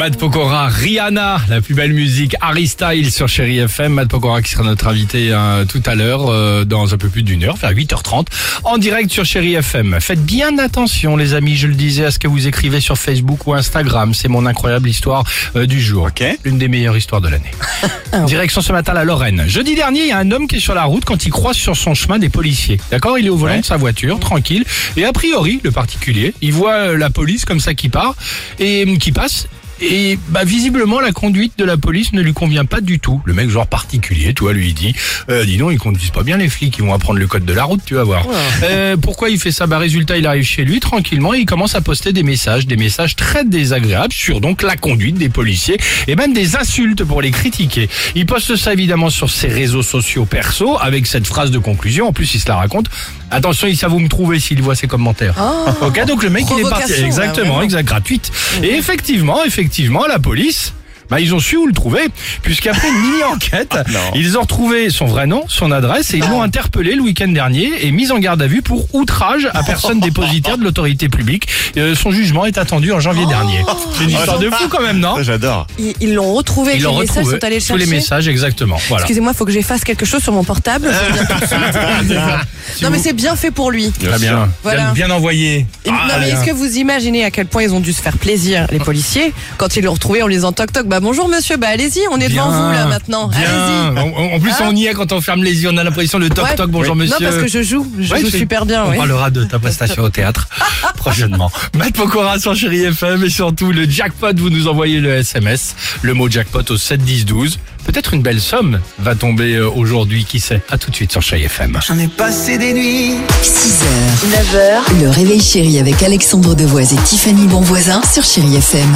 Matt Pokora, Rihanna, la plus belle musique, Harry Styles sur Chéri FM. Matt Pokora qui sera notre invité euh, tout à l'heure, euh, dans un peu plus d'une heure, vers 8h30, en direct sur Chéri FM. Faites bien attention, les amis, je le disais, à ce que vous écrivez sur Facebook ou Instagram. C'est mon incroyable histoire euh, du jour. L'une des meilleures histoires de l'année. Direction ce matin la Lorraine. Jeudi dernier, il y a un homme qui est sur la route quand il croise sur son chemin des policiers. D'accord? Il est au volant de sa voiture, tranquille. Et a priori, le particulier, il voit la police comme ça qui part et euh, qui passe. Et bah visiblement la conduite de la police ne lui convient pas du tout. Le mec genre particulier, tu vois, lui il dit, euh, dis donc ils conduisent pas bien les flics, ils vont apprendre le code de la route, tu vas voir. Euh, pourquoi il fait ça? Bah résultat il arrive chez lui tranquillement et il commence à poster des messages, des messages très désagréables sur donc la conduite des policiers et même des insultes pour les critiquer. Il poste ça évidemment sur ses réseaux sociaux perso avec cette phrase de conclusion. En plus il se la raconte. Attention, il sait vous me trouver s'il voit ses commentaires. ok, donc le mec il est parti. Exactement, vraiment. exact, gratuite. Et effectivement, effectivement, la police. Bah, ils ont su où le trouver, puisqu'après une mini-enquête, ils ont retrouvé son vrai nom, son adresse, et ils l'ont interpellé le week-end dernier et mis en garde à vue pour outrage à personne dépositaire de l'autorité publique. Euh, son jugement est attendu en janvier dernier. C'est une histoire de fou quand même, non? J'adore. Ils l'ont retrouvé. Ils les l'ont messages retrouvé. sont allés le Tous les messages, exactement. Voilà. Excusez-moi, faut que j'efface quelque chose sur mon portable. non mais c'est bien fait pour lui. Très bien. Voilà. Bien, bien envoyé. Ah, non mais est-ce que vous imaginez à quel point ils ont dû se faire plaisir les policiers quand ils l'ont retrouvé en lui disant toc toc bah bonjour monsieur bah allez-y on est devant vous là maintenant allez-y. En, en plus, Hein on y est quand on ferme les yeux, on a l'impression de toc Ouais. toc, bonjour Oui. monsieur. Non parce que je joue, je Ouais, joue super bien. On oui. parlera de ta prestation au théâtre prochainement. Matt Pokora sur Chéri FM et surtout le jackpot, vous nous envoyez le SMS, le mot jackpot au 7 10 12. Peut-être une belle somme va tomber euh, aujourd'hui, qui sait À tout de suite sur Chéri FM. J'en ai passé des nuits. 6h, 9h, le réveil chéri avec Alexandre Devoise et Tiffany Bonvoisin sur Chérie FM.